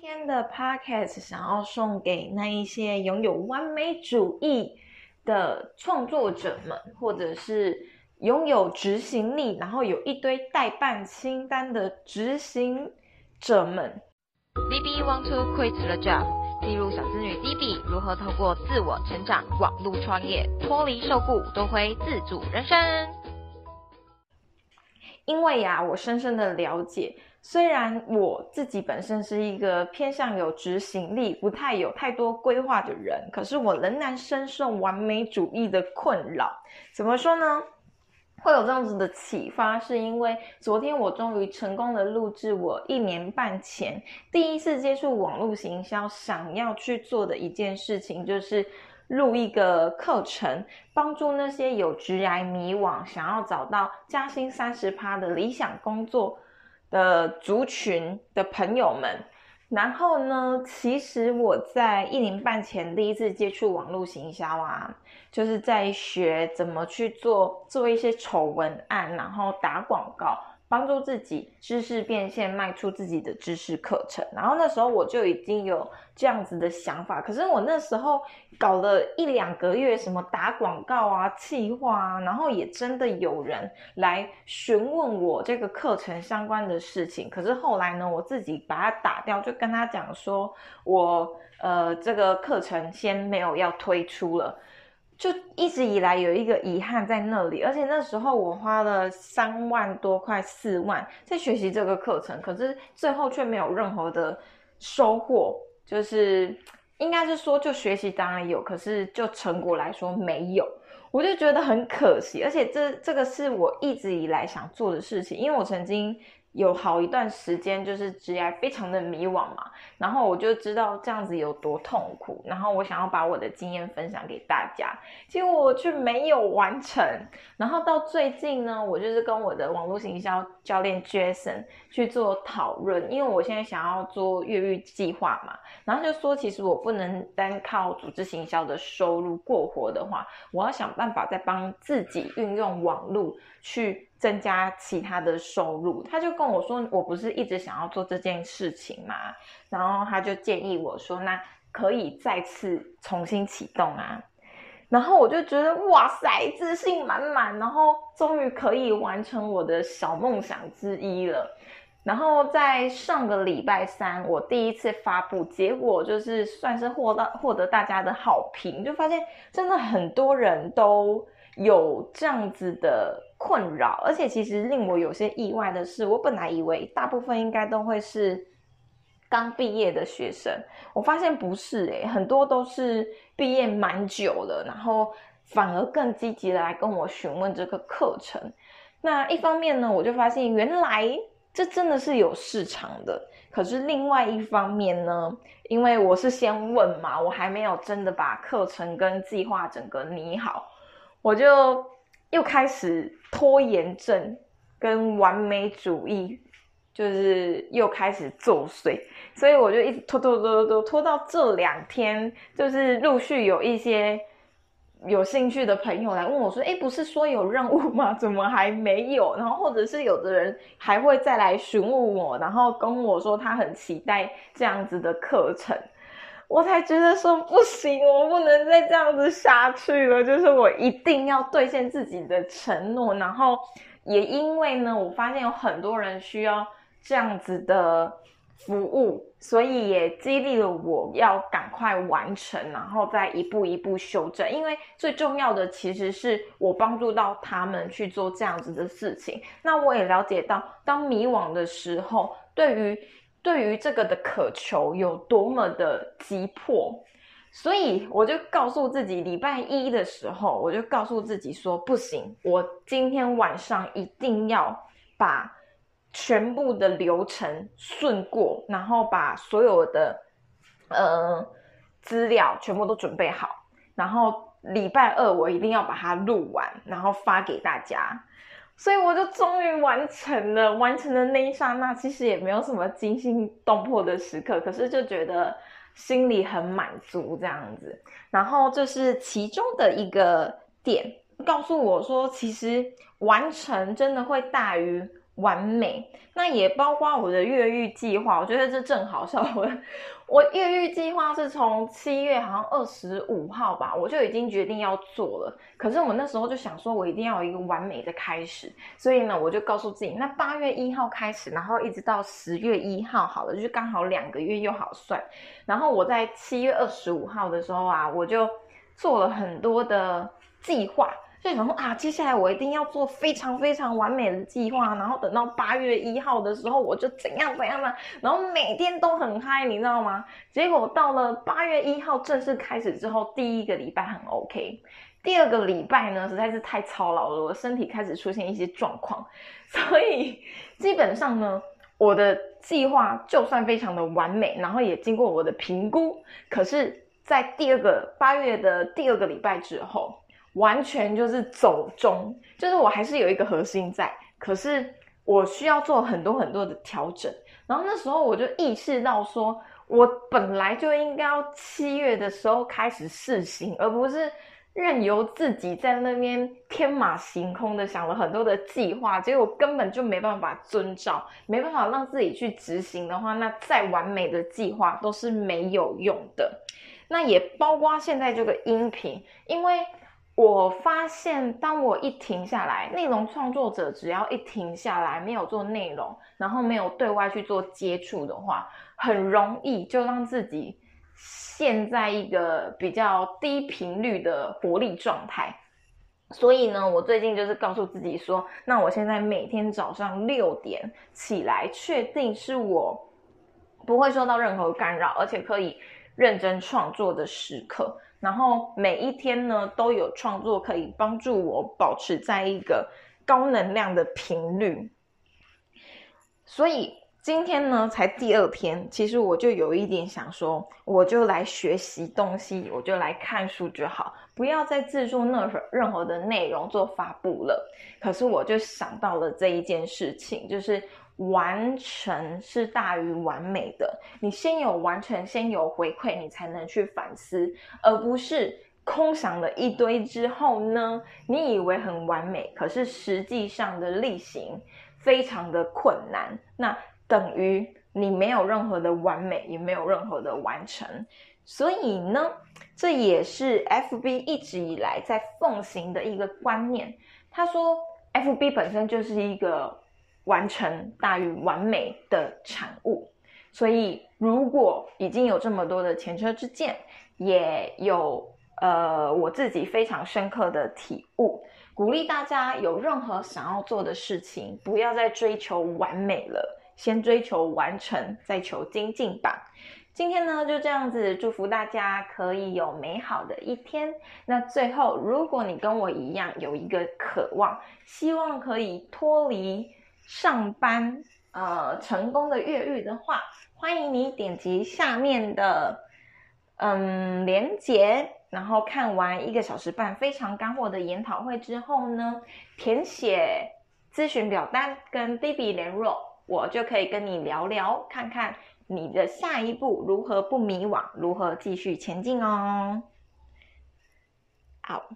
今天的 podcast 想要送给那一些拥有完美主义的创作者们，或者是拥有执行力，然后有一堆代办清单的执行者们。D B want to quit the job，记录小资女 D B 如何透过自我成长、网络创业，脱离受雇，多回自主人生。因为呀，我深深的了解。虽然我自己本身是一个偏向有执行力、不太有太多规划的人，可是我仍然深受完美主义的困扰。怎么说呢？会有这样子的启发，是因为昨天我终于成功的录制我一年半前第一次接触网络行销，想要去做的一件事情，就是录一个课程，帮助那些有职涯迷惘、想要找到加薪三十趴的理想工作。的族群的朋友们，然后呢，其实我在一年半前第一次接触网络行销啊，就是在学怎么去做做一些丑文案，然后打广告。帮助自己知识变现，卖出自己的知识课程。然后那时候我就已经有这样子的想法，可是我那时候搞了一两个月，什么打广告啊、企划啊，然后也真的有人来询问我这个课程相关的事情。可是后来呢，我自己把它打掉，就跟他讲说，我呃这个课程先没有要推出了。就一直以来有一个遗憾在那里，而且那时候我花了三万多块四万在学习这个课程，可是最后却没有任何的收获。就是应该是说，就学习当然有，可是就成果来说没有，我就觉得很可惜。而且这这个是我一直以来想做的事情，因为我曾经。有好一段时间就是职业非常的迷惘嘛，然后我就知道这样子有多痛苦，然后我想要把我的经验分享给大家，结果我却没有完成。然后到最近呢，我就是跟我的网络行销教练 Jason 去做讨论，因为我现在想要做越狱计划嘛，然后就说其实我不能单靠组织行销的收入过活的话，我要想办法再帮自己运用网络去。增加其他的收入，他就跟我说，我不是一直想要做这件事情嘛，然后他就建议我说，那可以再次重新启动啊，然后我就觉得哇塞，自信满满，然后终于可以完成我的小梦想之一了。然后在上个礼拜三，我第一次发布，结果就是算是获到获得大家的好评，就发现真的很多人都有这样子的。困扰，而且其实令我有些意外的是，我本来以为大部分应该都会是刚毕业的学生，我发现不是诶，很多都是毕业蛮久了，然后反而更积极的来跟我询问这个课程。那一方面呢，我就发现原来这真的是有市场的。可是另外一方面呢，因为我是先问嘛，我还没有真的把课程跟计划整个拟好，我就。又开始拖延症跟完美主义，就是又开始作祟，所以我就一直拖拖拖拖拖拖到这两天，就是陆续有一些有兴趣的朋友来问我说：“哎，不是说有任务吗？怎么还没有？”然后或者是有的人还会再来询问我，然后跟我说他很期待这样子的课程。我才觉得说不行，我不能再这样子下去了。就是我一定要兑现自己的承诺，然后也因为呢，我发现有很多人需要这样子的服务，所以也激励了我要赶快完成，然后再一步一步修正。因为最重要的其实是我帮助到他们去做这样子的事情。那我也了解到，当迷惘的时候，对于对于这个的渴求有多么的急迫，所以我就告诉自己，礼拜一的时候，我就告诉自己说，不行，我今天晚上一定要把全部的流程顺过，然后把所有的呃资料全部都准备好，然后礼拜二我一定要把它录完，然后发给大家。所以我就终于完成了，完成的那一刹那，其实也没有什么惊心动魄的时刻，可是就觉得心里很满足这样子。然后这是其中的一个点，告诉我说，其实完成真的会大于完美，那也包括我的越狱计划。我觉得这正好笑。我我越狱计划是从七月好像二十五号吧，我就已经决定要做了。可是我那时候就想说，我一定要有一个完美的开始，所以呢，我就告诉自己，那八月一号开始，然后一直到十月一号，好了，就是刚好两个月又好算。然后我在七月二十五号的时候啊，我就做了很多的计划。就想说啊，接下来我一定要做非常非常完美的计划，然后等到八月一号的时候，我就怎样怎样的，然后每天都很嗨，你知道吗？结果到了八月一号正式开始之后，第一个礼拜很 OK，第二个礼拜呢实在是太操劳了，我身体开始出现一些状况，所以基本上呢，我的计划就算非常的完美，然后也经过我的评估，可是，在第二个八月的第二个礼拜之后。完全就是走中，就是我还是有一个核心在，可是我需要做很多很多的调整。然后那时候我就意识到，说我本来就应该要七月的时候开始试行，而不是任由自己在那边天马行空的想了很多的计划，结果根本就没办法遵照，没办法让自己去执行的话，那再完美的计划都是没有用的。那也包括现在这个音频，因为。我发现，当我一停下来，内容创作者只要一停下来，没有做内容，然后没有对外去做接触的话，很容易就让自己陷在一个比较低频率的活力状态。所以呢，我最近就是告诉自己说，那我现在每天早上六点起来，确定是我不会受到任何干扰，而且可以认真创作的时刻。然后每一天呢，都有创作可以帮助我保持在一个高能量的频率。所以今天呢，才第二天，其实我就有一点想说，我就来学习东西，我就来看书就好，不要再制作任何任何的内容做发布了。可是我就想到了这一件事情，就是。完成是大于完美的，你先有完成，先有回馈，你才能去反思，而不是空想了一堆之后呢？你以为很完美，可是实际上的例行非常的困难，那等于你没有任何的完美，也没有任何的完成。所以呢，这也是 FB 一直以来在奉行的一个观念。他说，FB 本身就是一个。完成大于完美的产物，所以如果已经有这么多的前车之鉴，也有呃我自己非常深刻的体悟，鼓励大家有任何想要做的事情，不要再追求完美了，先追求完成，再求精进吧。今天呢就这样子，祝福大家可以有美好的一天。那最后，如果你跟我一样有一个渴望，希望可以脱离。上班呃成功的越狱的话，欢迎你点击下面的嗯连接，然后看完一个小时半非常干货的研讨会之后呢，填写咨询表单跟 d b 联络，我就可以跟你聊聊，看看你的下一步如何不迷惘，如何继续前进哦。好。